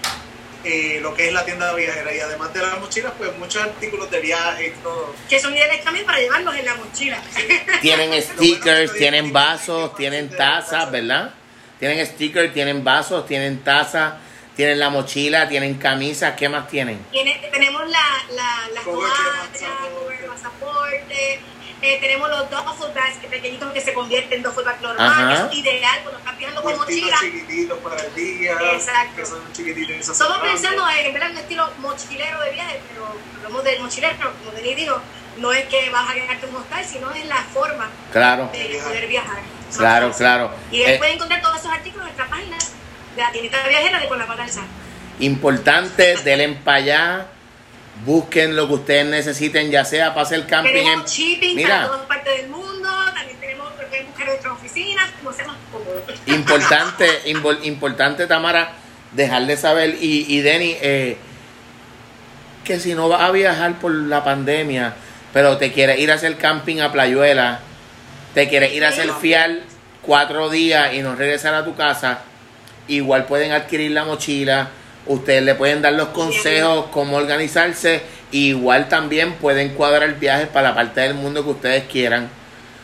eh, lo que es la tienda viajera. Y además de las mochilas, pues, muchos artículos de viaje y todo. Que son ideales también para llevarlos en la mochila. Tienen stickers, tienen vasos, tienen tazas, ¿verdad? Tienen stickers, tienen vasos, tienen tazas, tienen la mochila, tienen camisas, ¿qué más tienen? Tiene- tenemos la, la, las toallas, pasaporte. cover pasaporte, eh, tenemos los bags que pequeñitos que se convierten en duffel bag normal, Ajá. eso es ideal cuando estás viajando con Bultitos mochila. chiquititos para el día, Exacto. que son chiquititos. Estamos pensando en verdad un estilo mochilero de viaje, pero hablamos del mochilero, como Denis dijo, no es que vas a quedarte en un hostal, sino es la forma Claro, de poder viajar. claro, claro. Y Eh, pueden encontrar todos esos artículos en nuestra página de la tiendita viajera de Con la importante, denle para allá, busquen lo que ustedes necesiten, ya sea para hacer camping en... Tenemos shipping Mira. para todas partes del mundo, también tenemos, buscar en nuestras oficinas, como. Importante, invol- importante, Tamara, dejarle saber, y, y Denny, eh, que si no vas a viajar por la pandemia, pero te quieres ir a hacer camping a Playuela, te quieres ir a hacer fial cuatro días y no regresar a tu casa, igual pueden adquirir la mochila, ustedes le pueden dar los consejos, cómo organizarse, igual también pueden cuadrar viajes para la parte del mundo que ustedes quieran.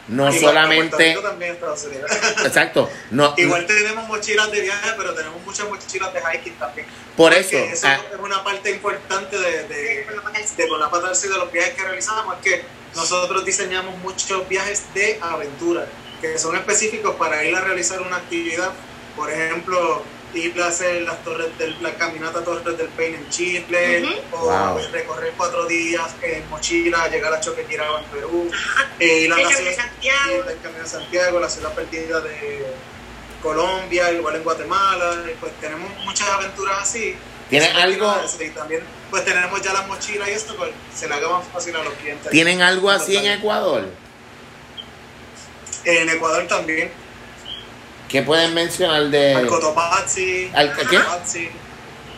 No Igual solamente... También. Exacto. No, Igual tenemos mochilas de viaje, pero tenemos muchas mochilas de hiking también. por eso... eso ah, es una parte importante de, de, de con la de los viajes que realizamos, es que nosotros diseñamos muchos viajes de aventura, que son específicos para ir a realizar una actividad, por ejemplo, a hacer las torres del, la caminata Torres del Paine en Chile, o Wow. recorrer cuatro días en mochila, llegar a Choquequirao en Perú, eh, ir a El la Camino de ciudad- Santiago. ir al Camino de Santiago, la ciudad perdida de, Colombia, igual en Guatemala, y pues tenemos muchas aventuras así. ¿Tienen algo- Y también pues tenemos ya las mochilas y esto, pues se le haga más fácil a los clientes. ¿Tienen algo así en Ecuador? En Ecuador también. ¿Qué pueden mencionar de...? Al Cotopaxi. ¿Al qué? Cotopaxi.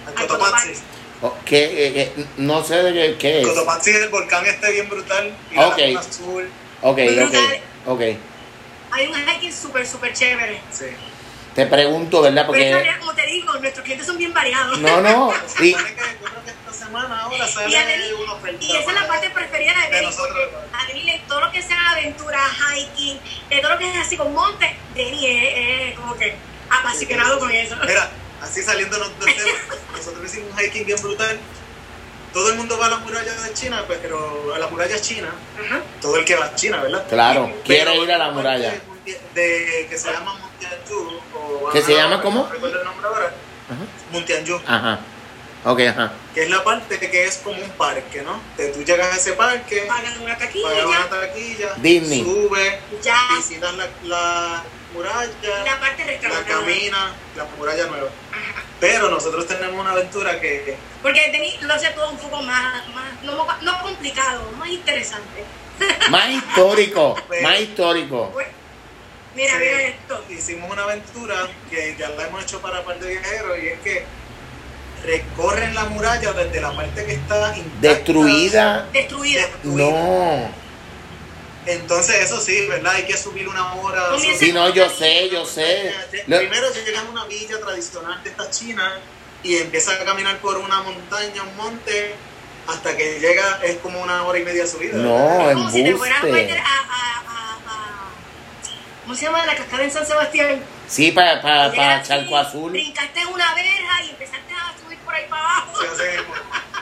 Al Cotopaxi. Oh, ¿Qué, eh, eh, no sé de qué, qué es. Cotopaxi es el volcán este bien brutal. Y la Ok. laguna azul. Ok, ok, ok. Hay un hiking súper, súper chévere. Sí. Te pregunto, ¿verdad? Pero es Porque... que, como te digo, nuestros clientes son bien variados. No, no. Y, supone que yo creo que esta semana ahora Y, sale esa es la parte preferida de de Adeli. nosotros. Adeli, todo lo que sea aventura, hiking, de todo lo que es así con monte, Deni es, es como que apasionado con eso. Mira, así saliéndonos del tema, nosotros hicimos un hiking bien brutal. Todo el mundo va a la muralla de China, pues, pero a la muralla china, Ajá. todo el que va a China, ¿verdad? claro, quiere Pero ir a la muralla. De, de- que se llama. O- ¿Que se llama no cómo? recuerdo el nombre ahora. Ajá. Montianju, Ajá. Ok, ajá. que es la parte que es como un parque, ¿no? Que tú llegas a ese parque, Pagan una taquilla, pagas una taquilla, Disney. subes, ya, visitas la, la muralla, la parte la restaurante. camina, la muralla nueva. Ajá. Pero nosotros tenemos una aventura que Porque Deni lo hace todo un poco más, más no, no complicado, más interesante. Más histórico, más histórico. Pues, mira, Sí. mira esto. hicimos una aventura que ya la hemos hecho para par de viajeros y es que recorren la muralla desde la parte que está intacta. Destruida. Destruida. destruida. No. Entonces eso sí, ¿verdad? Hay que subir una hora. Sí, no, yo sé, yo sé. Primero llegas a una villa tradicional de esta China y empiezas a caminar por una montaña, un monte, hasta que llega, es como una hora y media subida. No, Es como si te fueras a embuste. meter a, a, a, a- ¿Cómo se llama? La cascada en San Sebastián. Sí, para pa, pa Charco Azul. Brincaste en una verja y empezaste a subir por ahí para abajo. Sí, así mismo.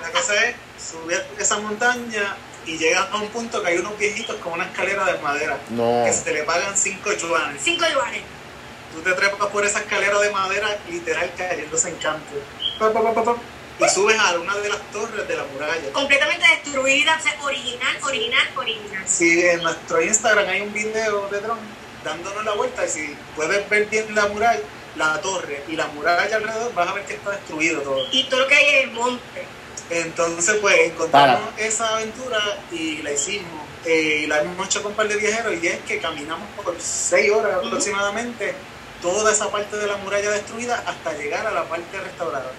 La cosa es subir esa montaña y llegas a un punto que hay unos viejitos con una escalera de madera No. que se le pagan 5 yuanes. Cinco yuanes. Tú te trepas por esa escalera de madera, literal cayéndose en canto. Pa, pa, pa, pa, pa, y subes a una de las torres de la muralla. Completamente destruida. O sea, original, original, original. Si en nuestro Instagram hay un video de dron dándonos la vuelta y si puedes ver bien la muralla, la torre y la muralla alrededor, vas a ver que está destruido todo. Y todo lo que hay es el monte. Entonces, pues encontramos esa aventura y la hicimos. Eh, y la hemos hecho con un par de viajeros y es que caminamos por seis horas aproximadamente toda esa parte de la muralla destruida hasta llegar a la parte restaurada.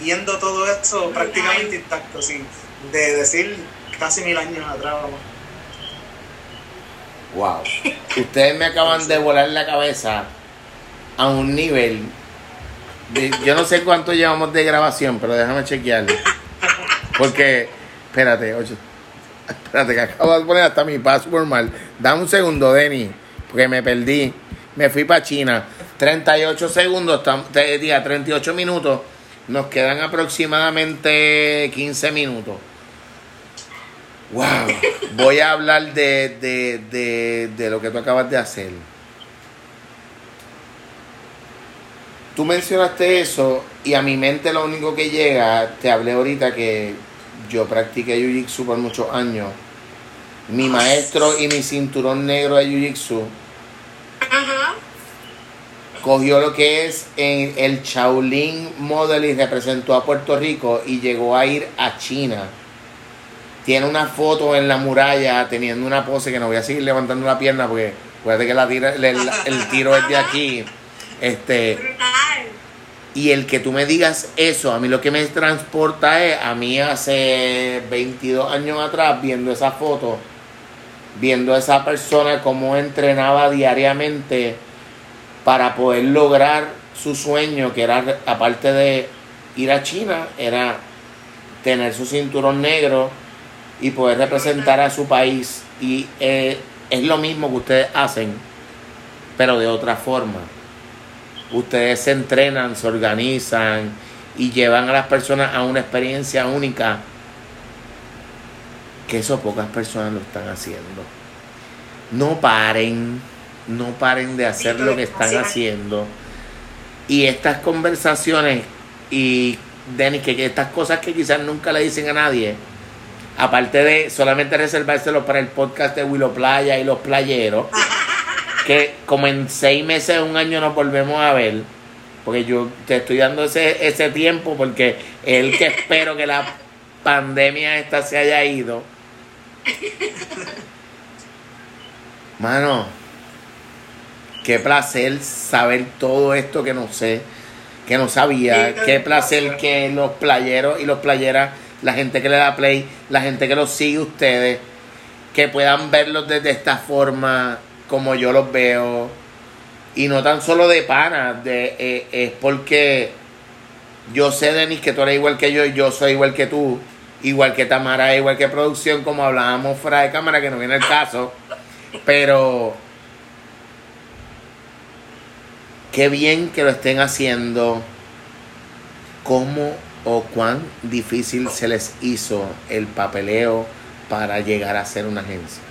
Viendo todo eso prácticamente intacto, sí. De decir casi mil años atrás, vamos. Wow. Ustedes me acaban de volar la cabeza a un nivel. de- yo no sé cuánto llevamos de grabación, pero déjame chequearlo. Porque, espérate, ocho. Espérate, que acabo de poner hasta mi password mal. Dame un segundo, Denny, porque me perdí. Me fui para China. 38 segundos, te diga, 38 minutos. Nos quedan aproximadamente 15 minutos. Wow. Voy a hablar de, de, de, de lo que tú acabas de hacer. Tú mencionaste eso y a mi mente lo único que llega, te hablé ahorita que yo practiqué Jiu-Jitsu por muchos años. Mi maestro y mi cinturón negro de Jiu-Jitsu Ajá. cogió lo que es en el Shaolin Model y representó a Puerto Rico y llegó a ir a China. Tiene una foto en la muralla teniendo una pose que no voy a seguir levantando la pierna porque acuérdate que el, tiro es de aquí. Este, y el que tú me digas eso, a mí lo que me transporta es a mí hace 22 años atrás viendo esa foto, viendo a esa persona cómo entrenaba diariamente para poder lograr su sueño, que era, aparte de ir a China, era tener su cinturón negro y poder representar a su país. Y eh, es lo mismo que ustedes hacen, pero de otra forma. Ustedes se entrenan, se organizan y llevan a las personas a una experiencia única que eso pocas personas lo están haciendo. No paren, no paren de hacer lo que están haciendo. Y estas conversaciones y Denis, que, que estas cosas que quizás nunca le dicen a nadie, aparte de solamente reservárselo para el podcast de Willow Playa y los playeros, que como en seis meses, un año nos volvemos a ver, porque yo te estoy dando ese, ese tiempo porque es el que espero que la pandemia esta se haya ido. Mano, qué placer saber todo esto que no sé, que no sabía. Qué placer que los playeros y los playeras, la gente que le da play, la gente que los sigue ustedes, que puedan verlos desde esta forma como yo los veo. Y no tan solo de pana, de, eh, es porque yo sé, Denis, que tú eres igual que yo y yo soy igual que tú, igual que Tamara, igual que producción, como hablábamos fuera de cámara, que no viene el caso. Pero qué bien que lo estén haciendo. ¿Cómo o cuán difícil se les hizo el papeleo para llegar a ser una agencia?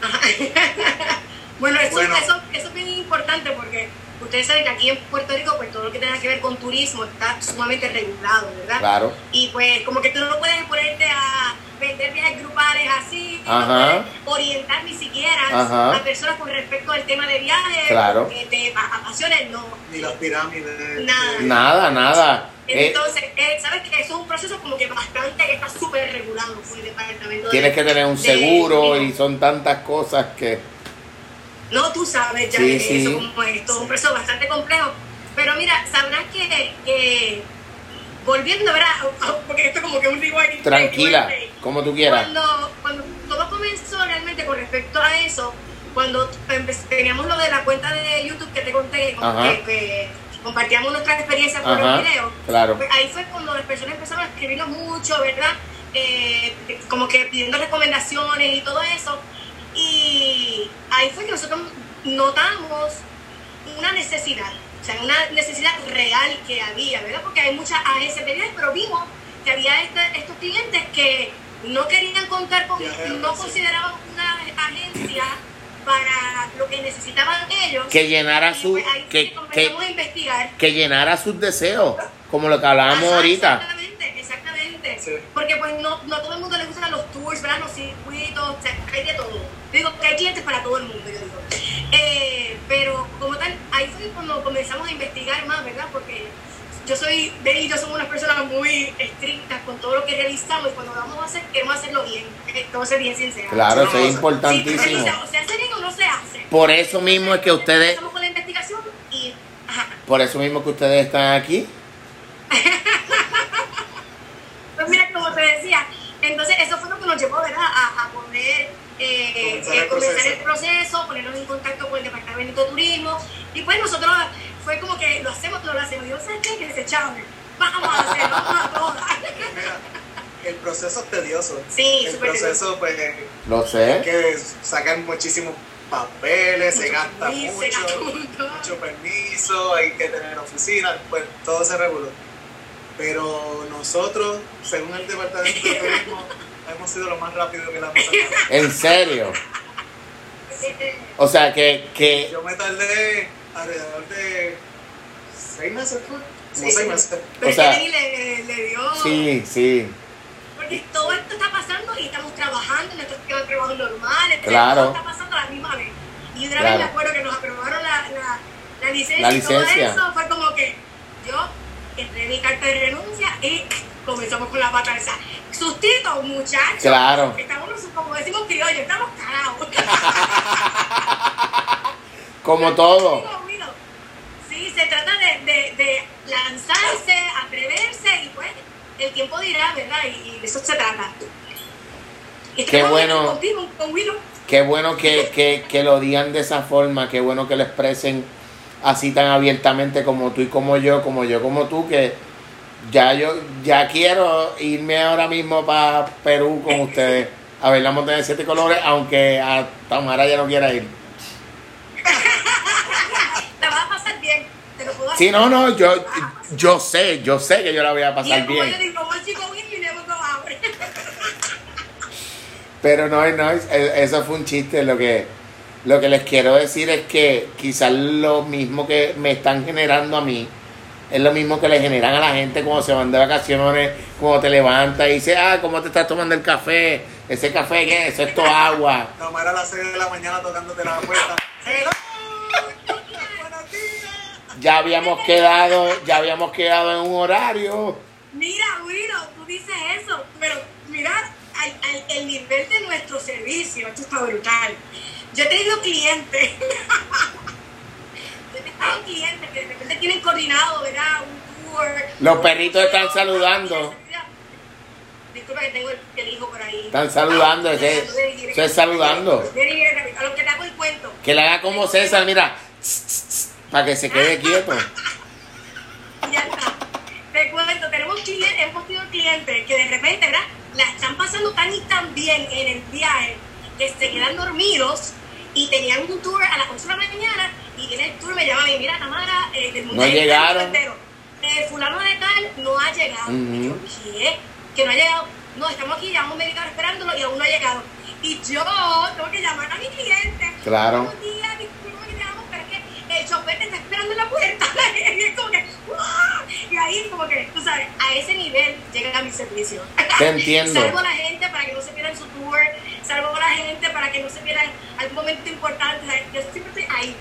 bueno, eso, Eso, eso es bien importante porque ustedes saben que aquí en Puerto Rico, pues todo lo que tenga que ver con turismo está sumamente regulado, ¿verdad? Claro. Y pues como que tú no puedes ponerte a vender viajes grupales así, Ajá. no orientar ni siquiera a personas con respecto al tema de viajes, claro. que te apasiones, no. Ni las pirámides. Nada. Nada, nada. Entonces, eh, ¿sabes que Eso es un proceso como que bastante, está súper regulado por el departamento. Tienes que tener un seguro y son tantas cosas que... No, tú sabes ya sí, eso como es un proceso bastante complejo. Pero mira, sabrás que, volviendo, ¿verdad? Porque esto es como que un digo Tranquila, como tú quieras. Cuando, cuando todo comenzó realmente con respecto a eso, cuando teníamos lo de la cuenta de YouTube que te conté, que, compartíamos nuestras experiencias con los videos, claro. Pues ahí fue cuando las personas empezaron a escribirnos mucho, ¿verdad? Eh, como que pidiendo recomendaciones y todo eso. Y ahí fue que nosotros notamos una necesidad, o sea, una necesidad real que había, ¿verdad? Porque hay muchas agencias de viajes, pero vimos que había este, estos clientes que no querían contar con, no consideraban una agencia para lo que necesitaban ellos. Que llenara su, pues que, que, a investigar. que llenara sus deseos, como lo que hablábamos ahorita. Exactamente, exactamente. Porque pues no, no a todo el mundo le gustan los tours, ¿verdad? Los circuitos, o sea, hay de todo. Digo que hay clientes para todo el mundo, yo digo. Eh, pero como tal, ahí fue cuando comenzamos a investigar más, ¿verdad? Porque yo soy, Ben y yo somos unas personas muy estrictas con todo lo que realizamos y cuando lo vamos a hacer, queremos hacerlo bien, entonces bien sincero. Claro, eso es importantísimo. O. Por eso mismo es que ustedes... Estamos con la investigación y... Ajá. Por eso mismo que ustedes están aquí. pues mira, como te decía, entonces eso fue lo que nos llevó, ¿verdad? A, a poder eh, comenzar, el, comenzar el proceso, ponernos en contacto con el Departamento de Turismo y pues nosotros fue como que lo hacemos, lo hacemos. Dios ¿sabes qué? Que desechable. Vamos a hacerlo, vamos a todas. el proceso es tedioso. Sí, el proceso, pues. Lo sé. Que sacan muchísimos papeles, se gasta mucho, mucho permiso, hay que tener oficina, pues todo se reguló. Pero nosotros, según el Departamento de Turismo, hemos sido lo más rápido que la hemos sacado. ¿En serio? O sea que, que... Yo me tardé alrededor de seis meses fue. Como seis meses. Pero o sea, le, le dio. Sí, sí. Porque todo esto está pasando y estamos trabajando en nuestros trabajos normales. Claro. Todo está pasando a la misma vez. Y una vez me acuerdo que nos aprobaron la, la, la licencia, la licencia. y todo eso. Fue como que yo entré mi carta de renuncia y comenzamos con la pata esa. Sustito, muchachos. Claro. Estamos, como decimos criollos, estamos carados. como todo. Sí, se trata de, de, de, lanzarse, atreverse y pues el tiempo dirá, ¿verdad? Y, de eso se trata. Qué bueno. Contigo, con Willow. Qué bueno que, que, que lo digan de esa forma, qué bueno que lo expresen así tan abiertamente como tú y como yo, como yo como tú, que ya yo ya quiero irme ahora mismo para Perú con ustedes a ver la montaña de siete colores, aunque a Tamara ya no quiera ir. La vas a pasar bien, te lo puedo Sí, no, no, yo, yo sé, yo sé que yo la voy a pasar bien. Yo digo, chico, Pero no, no, eso fue un chiste. Lo que, lo que les quiero decir es que quizás lo mismo que me están generando a mí, es lo mismo que le generan a la gente cuando se van de vacaciones, cuando te levantas y dices, ah, ¿cómo te estás tomando el café? ¿Ese café qué? Eso es todo agua. Tomar a las 6 de la mañana tocándote la puerta. Ya habíamos quedado, ya habíamos quedado en un horario. Mira, Wiro, tú dices eso, pero mira al, al- el nivel de nuestro servicio, esto está brutal. Yo he tenido clientes, yo he tenido clientes que de repente tienen coordinado, ¿verdad? Un tour. Los perritos están saludando. Disculpa que tengo el, el hijo por ahí. Están saludando, ese- eso es saludando. A lo que te hago el cuento. Que le haga como César, mira, para que se quede quieto. Ya está. Te cuento, tenemos clientes, hemos tenido clientes que de repente, ¿verdad? La están pasando tan y tan bien en el viaje que se quedan dormidos y tenían un tour a las 11 de la mañana y viene el tour me llama y mira, Tamara, eh, del No llegaron. eh, fulano de tal no ha llegado. Y yo. ¿qué? Que no ha llegado. No, estamos aquí, llevamos media hora esperándolo y aún no ha llegado. Y yo tengo que llamar a mi cliente. Claro. Buenos días, disculpa que te llamo, pero es que el chofer te está esperando en la puerta. y es como que, ¡ah! Y ahí como que, tú sabes, a ese nivel llega mi servicio. Te entiendo. Salvo a la gente para que no se pierdan su tour, salvo a la gente para que no se pierdan algún momento importante. Yo siempre estoy ahí.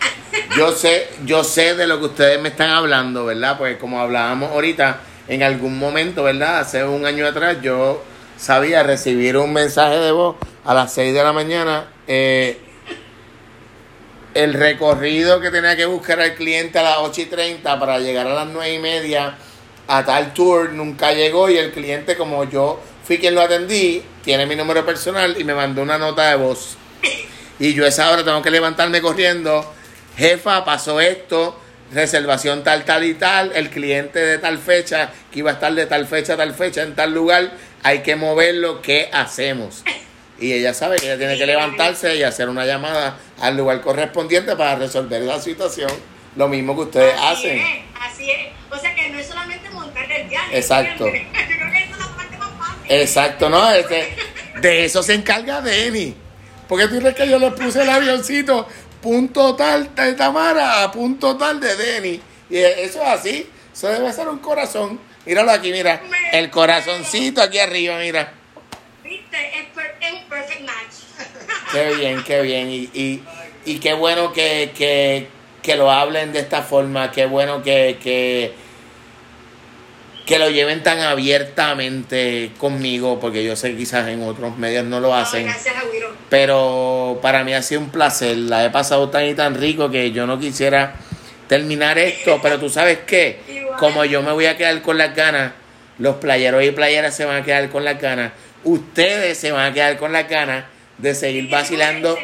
Yo sé, yo sé de lo que ustedes me están hablando, ¿verdad? Pues como hablábamos ahorita, en algún momento, ¿verdad? Hace un año atrás yo sabía recibir un mensaje de voz a las 6 de la mañana. eh, el recorrido que tenía que buscar al cliente a las 8 y 30 para llegar a las 9 y media a tal tour nunca llegó y el cliente como yo fui quien lo atendí, tiene mi número personal y me mandó una nota de voz. Y yo esa hora tengo que levantarme corriendo. Jefa, pasó esto. Reservación tal, tal y tal. El cliente de tal fecha, que iba a estar de tal fecha tal fecha en tal lugar. Hay que moverlo. ¿Qué hacemos? Y ella sabe que ella tiene que levantarse y hacer una llamada al lugar correspondiente para resolver la situación. Lo mismo que ustedes así hacen. Es, así es. O sea que no es solamente montar el viaje. Exacto. Yo creo que esa es la parte más fácil. Exacto, ¿no? Este, de eso se encarga Denny. Porque tú crees que yo le puse el avioncito punto tal de Tamara a punto tal de Denny. Y eso es así. Eso debe ser un corazón. Míralo aquí, mira. El corazoncito aquí arriba, mira. Viste, perfect match. Qué bien, qué bien. Y, y, y qué bueno que, que, que lo hablen de esta forma. Qué bueno que, que, que lo lleven tan abiertamente conmigo. Porque yo sé que quizás en otros medios no lo hacen. No, gracias, Agüero. Pero para mí ha sido un placer. La he pasado tan y tan rico que yo no quisiera terminar esto. Pero tú sabes qué? Igual. Como yo me voy a quedar con las ganas, los playeros y playeras se van a quedar con las ganas. Ustedes se van a quedar con las ganas de seguir vacilando.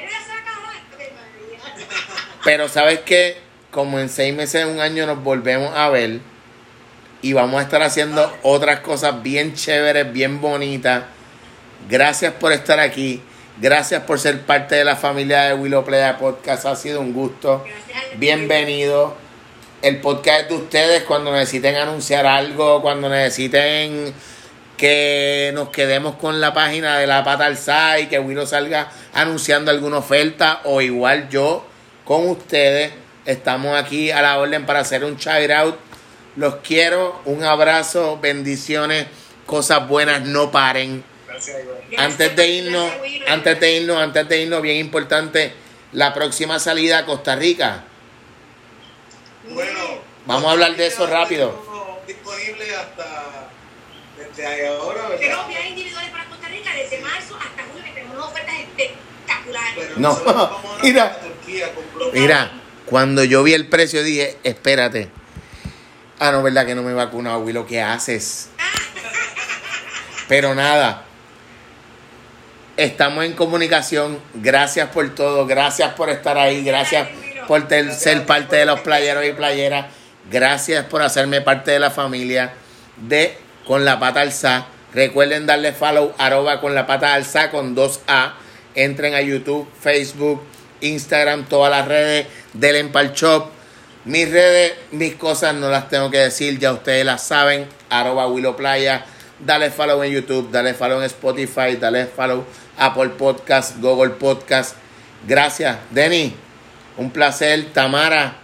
Pero sabes que como en seis meses, un año nos volvemos a ver y vamos a estar haciendo otras cosas bien chéveres, bien bonitas. Gracias por estar aquí. Gracias por ser parte de la familia de Willow Playa Podcast. Ha sido un gusto. Gracias. Bienvenido. El podcast de ustedes cuando necesiten anunciar algo, cuando necesiten que nos quedemos con la página de la pata alzada y que Willow salga anunciando alguna oferta o igual yo con ustedes. Estamos aquí a la orden para hacer un shout out. Los quiero, un abrazo, bendiciones, cosas buenas, no paren. Gracias, Antes de irnos, gracias, antes de irnos, antes de irnos, bien importante, la próxima salida a Costa Rica. Bueno, Vamos a hablar de eso rápido. Desde ahora, ¿verdad? Tenemos viajes individuales para Costa Rica desde marzo hasta junio que tenemos unas ofertas espectaculares. Pero No, mira. Mira, cuando yo vi el precio dije, espérate. Ah, no, ¿verdad que no me he vacunado, Willow? ¿Qué haces? Pero nada. Estamos en comunicación. Gracias por todo. Gracias por estar ahí. Gracias por ter- ser parte de los playeros y playeras. Gracias por hacerme parte de la familia de Con la Pata Alza. Recuerden darle follow arroba con la pata alza con 2A. Entren a YouTube, Facebook, Instagram, todas las redes del Empal Shop. Mis redes, mis cosas no las tengo que decir, ya ustedes las saben. Arroba Willow Playa. Dale follow en YouTube, dale follow en Spotify, dale follow Apple Podcast, Google Podcast. Gracias, Denny. Un placer, Tamara.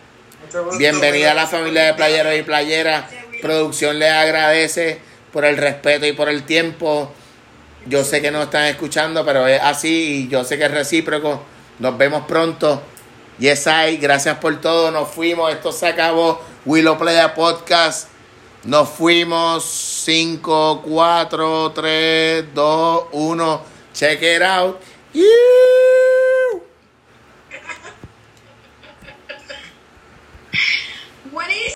Bienvenida a la familia de playeros y playeras. Producción les agradece por el respeto y por el tiempo. Yo sé que no están escuchando, pero es así y yo sé que es recíproco. Nos vemos pronto. Yes, Gracias por todo. Nos fuimos. Esto se acabó. Willow Playa Podcast. Nos fuimos. 5, 4, 3, 2, 1. Check it out. You. What is